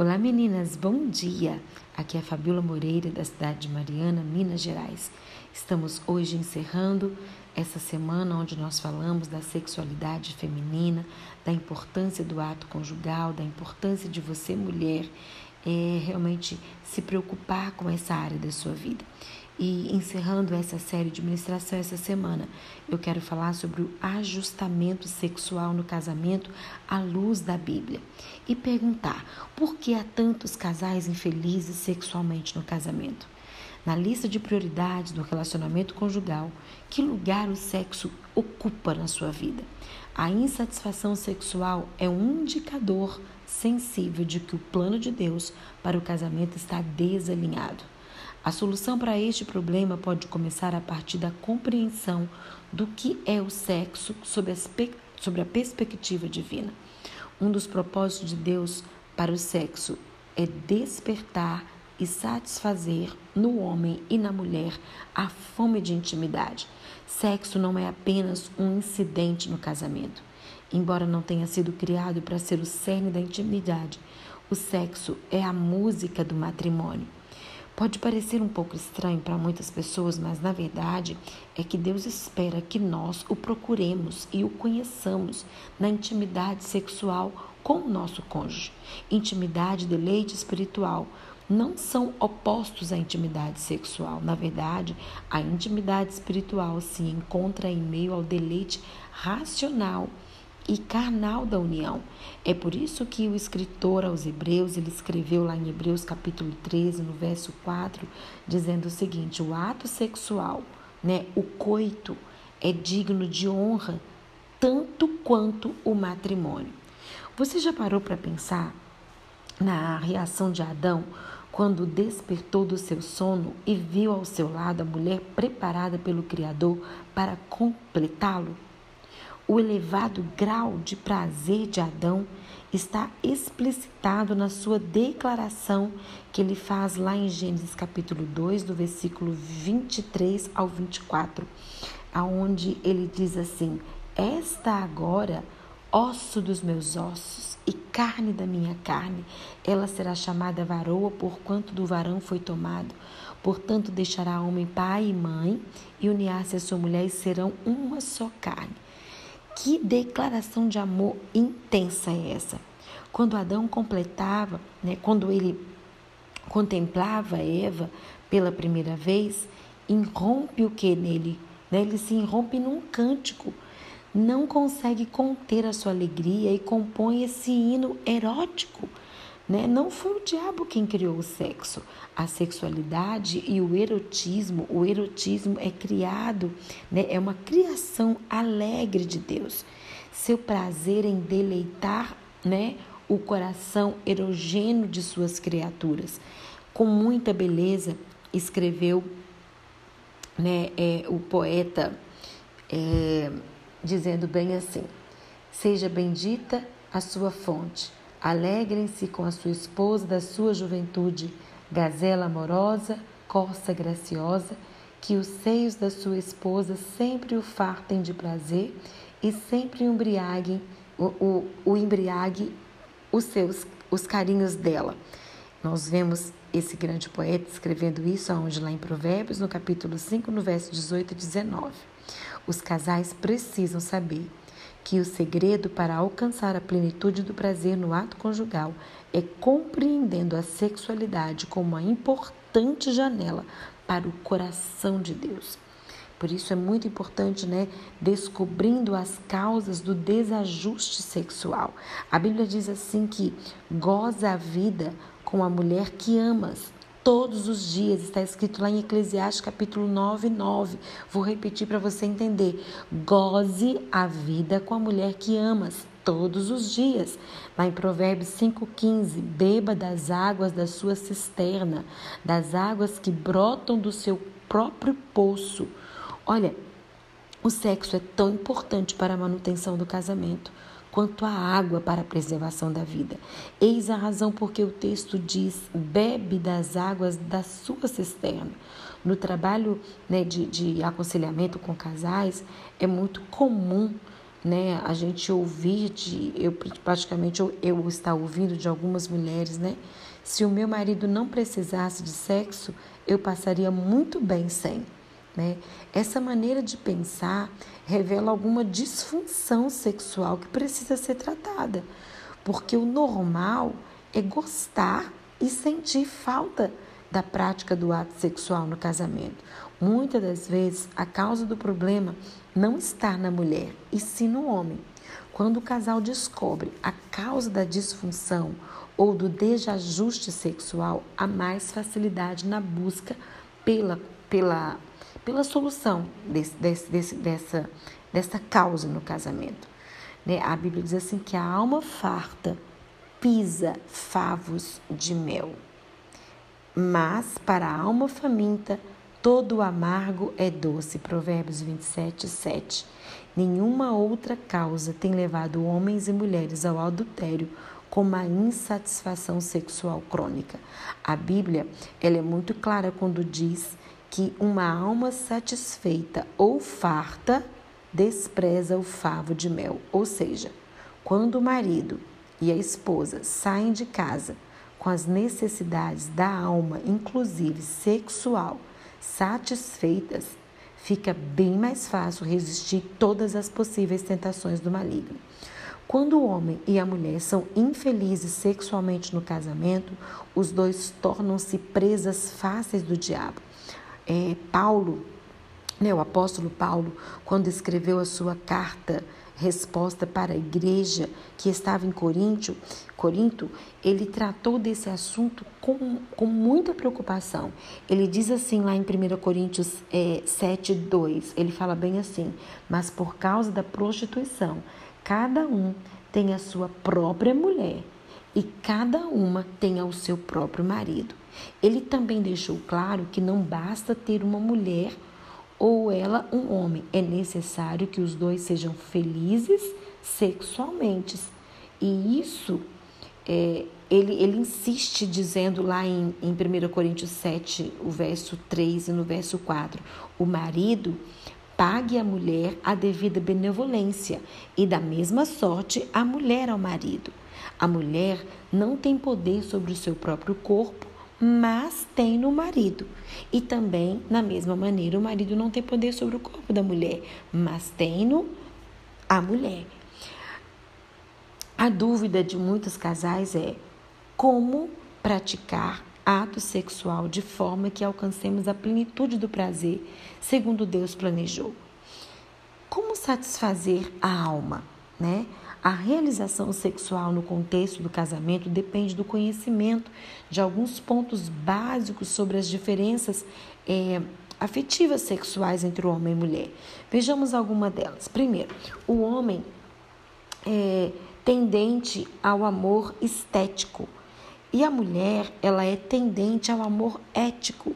Olá meninas, bom dia! Aqui é a Fabiola Moreira da cidade de Mariana, Minas Gerais. Estamos hoje encerrando essa semana onde nós falamos da sexualidade feminina, da importância do ato conjugal, da importância de você, mulher, é, realmente se preocupar com essa área da sua vida. E encerrando essa série de ministração essa semana, eu quero falar sobre o ajustamento sexual no casamento à luz da Bíblia e perguntar por que há tantos casais infelizes sexualmente no casamento. Na lista de prioridades do relacionamento conjugal, que lugar o sexo ocupa na sua vida? A insatisfação sexual é um indicador sensível de que o plano de Deus para o casamento está desalinhado. A solução para este problema pode começar a partir da compreensão do que é o sexo sob a perspectiva divina. Um dos propósitos de Deus para o sexo é despertar e satisfazer no homem e na mulher a fome de intimidade. Sexo não é apenas um incidente no casamento. Embora não tenha sido criado para ser o cerne da intimidade, o sexo é a música do matrimônio. Pode parecer um pouco estranho para muitas pessoas, mas na verdade é que Deus espera que nós o procuremos e o conheçamos na intimidade sexual com o nosso cônjuge. Intimidade e deleite espiritual não são opostos à intimidade sexual. Na verdade, a intimidade espiritual se encontra em meio ao deleite racional e carnal da união. É por isso que o escritor aos Hebreus, ele escreveu lá em Hebreus capítulo 13, no verso 4, dizendo o seguinte: o ato sexual, né, o coito, é digno de honra tanto quanto o matrimônio. Você já parou para pensar na reação de Adão quando despertou do seu sono e viu ao seu lado a mulher preparada pelo Criador para completá-lo? O elevado grau de prazer de Adão está explicitado na sua declaração que ele faz lá em Gênesis capítulo 2, do versículo 23 ao 24, aonde ele diz assim: Esta agora, osso dos meus ossos e carne da minha carne, ela será chamada varoa, porquanto do varão foi tomado. Portanto, deixará homem pai e mãe e unir-se a sua mulher e serão uma só carne. Que declaração de amor intensa é essa? Quando Adão completava, né, quando ele contemplava Eva pela primeira vez, irrompe o que nele? Né? Ele se irrompe num cântico, não consegue conter a sua alegria e compõe esse hino erótico né? Não foi o diabo quem criou o sexo. A sexualidade e o erotismo, o erotismo é criado, né? é uma criação alegre de Deus. Seu prazer em deleitar né? o coração erogêneo de suas criaturas. Com muita beleza, escreveu né, é, o poeta é, dizendo bem assim: Seja bendita a sua fonte Alegrem-se com a sua esposa da sua juventude, gazela amorosa, corça graciosa, que os seios da sua esposa sempre o fartem de prazer e sempre embriaguem, o, o, o embriague os seus os carinhos dela. Nós vemos esse grande poeta escrevendo isso aonde lá em Provérbios, no capítulo 5, no verso 18 e 19. Os casais precisam saber que o segredo para alcançar a plenitude do prazer no ato conjugal é compreendendo a sexualidade como uma importante janela para o coração de Deus. Por isso é muito importante, né, descobrindo as causas do desajuste sexual. A Bíblia diz assim que goza a vida com a mulher que amas todos os dias. Está escrito lá em Eclesiastes capítulo 9, 9. Vou repetir para você entender. Goze a vida com a mulher que amas todos os dias. Lá em Provérbios 5,15, beba das águas da sua cisterna, das águas que brotam do seu próprio poço. Olha, o sexo é tão importante para a manutenção do casamento quanto a água para a preservação da vida. Eis a razão porque o texto diz: bebe das águas da sua cisterna. No trabalho né, de, de aconselhamento com casais, é muito comum né, a gente ouvir de, eu praticamente eu, eu estar ouvindo de algumas mulheres, né, se o meu marido não precisasse de sexo, eu passaria muito bem sem. Né? Essa maneira de pensar revela alguma disfunção sexual que precisa ser tratada, porque o normal é gostar e sentir falta da prática do ato sexual no casamento. Muitas das vezes, a causa do problema não está na mulher, e sim no homem. Quando o casal descobre a causa da disfunção ou do desajuste sexual, há mais facilidade na busca pela, pela, pela solução desse, desse, desse, dessa, dessa causa no casamento. Né? A Bíblia diz assim que a alma farta pisa favos de mel. Mas para a alma faminta, todo amargo é doce. Provérbios 27, 7. Nenhuma outra causa tem levado homens e mulheres ao adultério como a insatisfação sexual crônica. A Bíblia ela é muito clara quando diz que uma alma satisfeita ou farta despreza o favo de mel, ou seja, quando o marido e a esposa saem de casa com as necessidades da alma, inclusive sexual, satisfeitas, fica bem mais fácil resistir todas as possíveis tentações do maligno. Quando o homem e a mulher são infelizes sexualmente no casamento, os dois tornam-se presas fáceis do diabo. É, Paulo, né, o apóstolo Paulo, quando escreveu a sua carta resposta para a igreja que estava em Corinto, Corinto, ele tratou desse assunto com, com muita preocupação. Ele diz assim lá em 1 Coríntios é, 7, 2, ele fala bem assim, mas por causa da prostituição, cada um tem a sua própria mulher e cada uma tem o seu próprio marido. Ele também deixou claro que não basta ter uma mulher ou ela um homem. É necessário que os dois sejam felizes sexualmente. E isso é, ele, ele insiste dizendo lá em, em 1 Coríntios 7, o verso 3 e no verso 4, o marido pague à mulher a devida benevolência e da mesma sorte a mulher ao marido. A mulher não tem poder sobre o seu próprio corpo, mas tem no marido. E também, na mesma maneira, o marido não tem poder sobre o corpo da mulher, mas tem no a mulher. A dúvida de muitos casais é como praticar ato sexual de forma que alcancemos a plenitude do prazer, segundo Deus planejou. Como satisfazer a alma, né? A realização sexual no contexto do casamento depende do conhecimento de alguns pontos básicos sobre as diferenças é, afetivas sexuais entre o homem e mulher. Vejamos alguma delas. Primeiro, o homem é tendente ao amor estético e a mulher ela é tendente ao amor ético.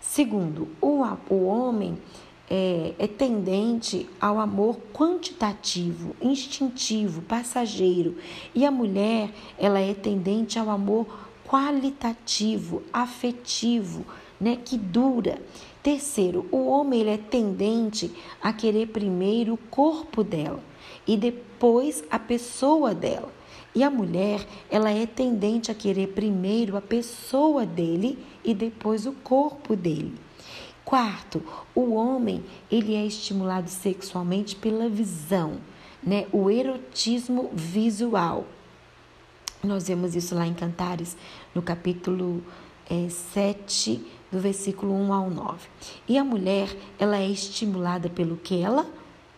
Segundo, o, o homem é, é tendente ao amor quantitativo, instintivo, passageiro, e a mulher ela é tendente ao amor qualitativo, afetivo, né, que dura. Terceiro, o homem ele é tendente a querer primeiro o corpo dela e depois a pessoa dela. E a mulher, ela é tendente a querer primeiro a pessoa dele e depois o corpo dele. Quarto, o homem ele é estimulado sexualmente pela visão, né? O erotismo visual. Nós vemos isso lá em Cantares, no capítulo é, 7, do versículo 1 ao 9. E a mulher, ela é estimulada pelo que ela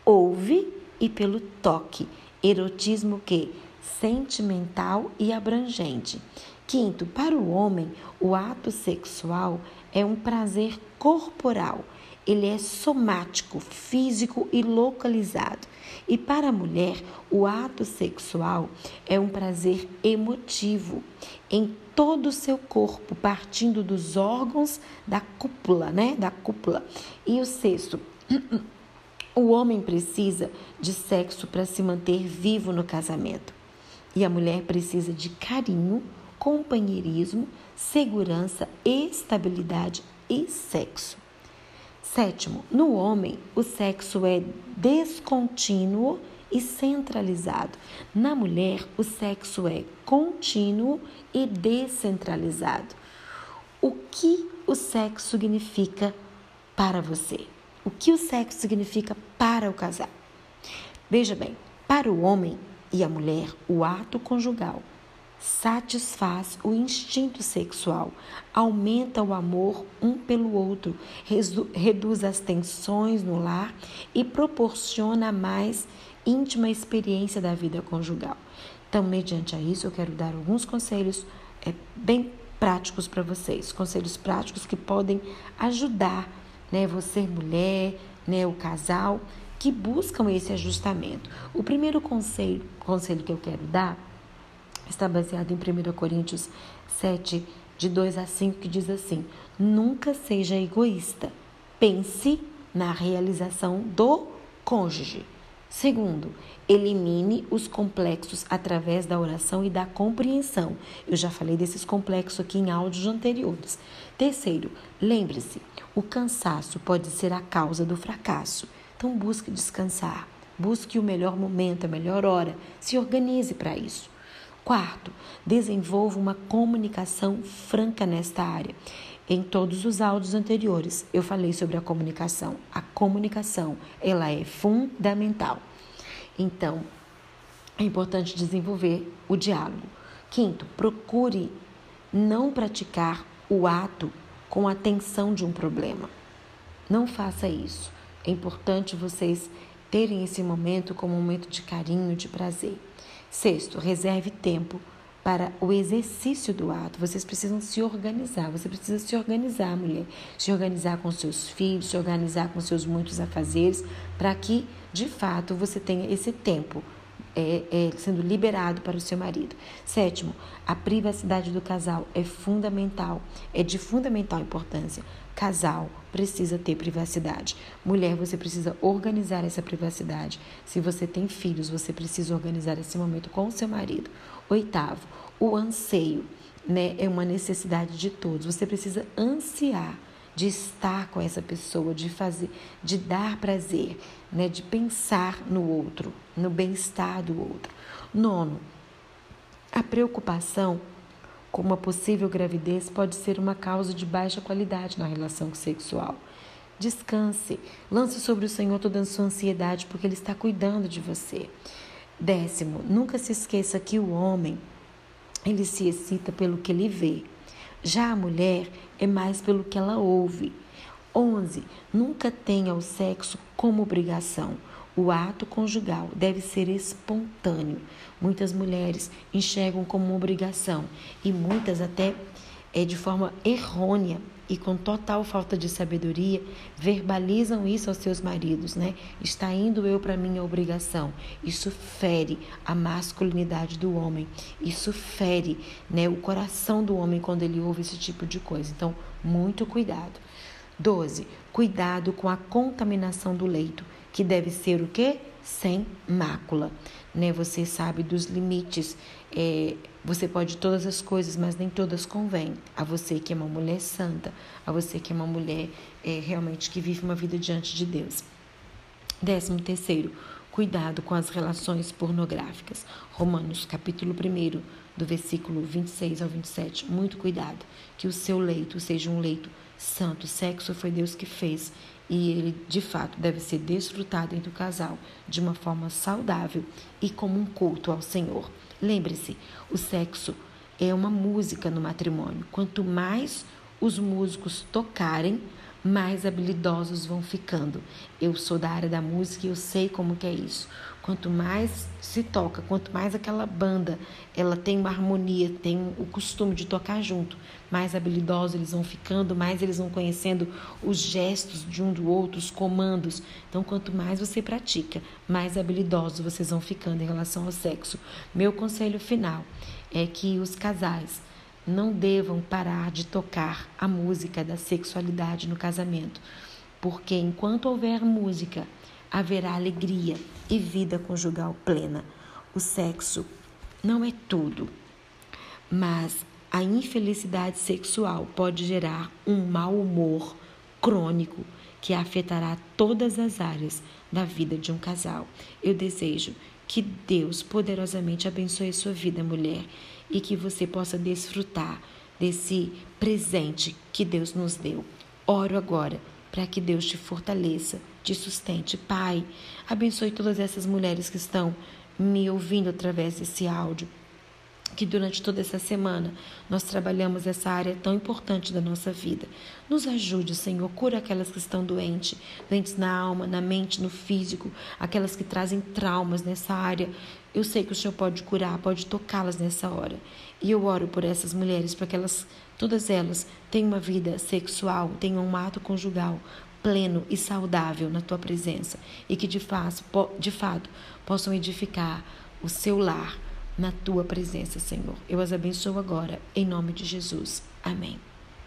ouve e pelo toque. Erotismo que sentimental e abrangente. Quinto, para o homem, o ato sexual é um prazer corporal. Ele é somático, físico e localizado. E para a mulher, o ato sexual é um prazer emotivo em todo o seu corpo, partindo dos órgãos da cúpula, né? Da cúpula. E o sexto, o homem precisa de sexo para se manter vivo no casamento. E a mulher precisa de carinho, companheirismo, segurança, estabilidade e sexo. Sétimo, no homem, o sexo é descontínuo e centralizado. Na mulher, o sexo é contínuo e descentralizado. O que o sexo significa para você? O que o sexo significa para o casal? Veja bem, para o homem e a mulher, o ato conjugal satisfaz o instinto sexual, aumenta o amor um pelo outro, reduz as tensões no lar e proporciona a mais íntima experiência da vida conjugal. Então, mediante a isso, eu quero dar alguns conselhos é, bem práticos para vocês, conselhos práticos que podem ajudar né, você, mulher, né, o casal, que buscam esse ajustamento. O primeiro conselho, conselho que eu quero dar está baseado em 1 Coríntios 7, de 2 a 5, que diz assim: Nunca seja egoísta, pense na realização do cônjuge. Segundo, elimine os complexos através da oração e da compreensão. Eu já falei desses complexos aqui em áudios anteriores. Terceiro, lembre-se, o cansaço pode ser a causa do fracasso. Então busque descansar, busque o melhor momento, a melhor hora, se organize para isso. Quarto, desenvolva uma comunicação franca nesta área. Em todos os áudios anteriores, eu falei sobre a comunicação. A comunicação, ela é fundamental. Então, é importante desenvolver o diálogo. Quinto, procure não praticar o ato com a tensão de um problema. Não faça isso. É importante vocês terem esse momento como um momento de carinho, de prazer. Sexto, reserve tempo para o exercício do ato. Vocês precisam se organizar. Você precisa se organizar, mulher. Se organizar com seus filhos, se organizar com seus muitos afazeres, para que, de fato, você tenha esse tempo é, é, sendo liberado para o seu marido. Sétimo, a privacidade do casal é fundamental, é de fundamental importância. Casal precisa ter privacidade. Mulher, você precisa organizar essa privacidade. Se você tem filhos, você precisa organizar esse momento com o seu marido. Oitavo, o anseio, né, é uma necessidade de todos. Você precisa ansiar de estar com essa pessoa, de fazer, de dar prazer, né, de pensar no outro, no bem-estar do outro. Nono, a preocupação com uma possível gravidez pode ser uma causa de baixa qualidade na relação sexual. Descanse, lance sobre o Senhor toda a sua ansiedade, porque Ele está cuidando de você. Décimo, nunca se esqueça que o homem, ele se excita pelo que ele vê. Já a mulher é mais pelo que ela ouve. 11. Nunca tenha o sexo como obrigação. O ato conjugal deve ser espontâneo. Muitas mulheres enxergam como uma obrigação e muitas até é de forma errônea e com total falta de sabedoria verbalizam isso aos seus maridos, né? Está indo eu para minha obrigação. Isso fere a masculinidade do homem. Isso fere, né, o coração do homem quando ele ouve esse tipo de coisa. Então, muito cuidado. 12. Cuidado com a contaminação do leito, que deve ser o quê? Sem mácula. Né? Você sabe dos limites. É, você pode todas as coisas, mas nem todas convêm. A você que é uma mulher santa, a você que é uma mulher é, realmente que vive uma vida diante de Deus. Décimo terceiro, cuidado com as relações pornográficas. Romanos, capítulo 1, do versículo 26 ao 27. Muito cuidado, que o seu leito seja um leito santo. Sexo foi Deus que fez e ele, de fato, deve ser desfrutado entre o casal de uma forma saudável e como um culto ao Senhor. Lembre-se, o sexo é uma música no matrimônio. Quanto mais os músicos tocarem, mais habilidosos vão ficando. Eu sou da área da música e eu sei como que é isso. Quanto mais se toca, quanto mais aquela banda ela tem uma harmonia, tem o costume de tocar junto, mais habilidosos eles vão ficando, mais eles vão conhecendo os gestos de um do outro, os comandos. Então, quanto mais você pratica, mais habilidosos vocês vão ficando em relação ao sexo. Meu conselho final é que os casais não devam parar de tocar a música da sexualidade no casamento, porque enquanto houver música, haverá alegria e vida conjugal plena. O sexo não é tudo, mas a infelicidade sexual pode gerar um mau humor crônico que afetará todas as áreas da vida de um casal. Eu desejo que Deus poderosamente abençoe a sua vida, mulher, e que você possa desfrutar desse presente que Deus nos deu. Oro agora para que Deus te fortaleça, te sustente. Pai, abençoe todas essas mulheres que estão me ouvindo através desse áudio que durante toda essa semana nós trabalhamos essa área tão importante da nossa vida. Nos ajude, Senhor, cura aquelas que estão doentes, doentes na alma, na mente, no físico, aquelas que trazem traumas nessa área. Eu sei que o Senhor pode curar, pode tocá-las nessa hora. E eu oro por essas mulheres para que elas, todas elas, tenham uma vida sexual, tenham um ato conjugal pleno e saudável na tua presença e que de fato, de fato possam edificar o seu lar na tua presença, Senhor. Eu as abençoo agora, em nome de Jesus. Amém.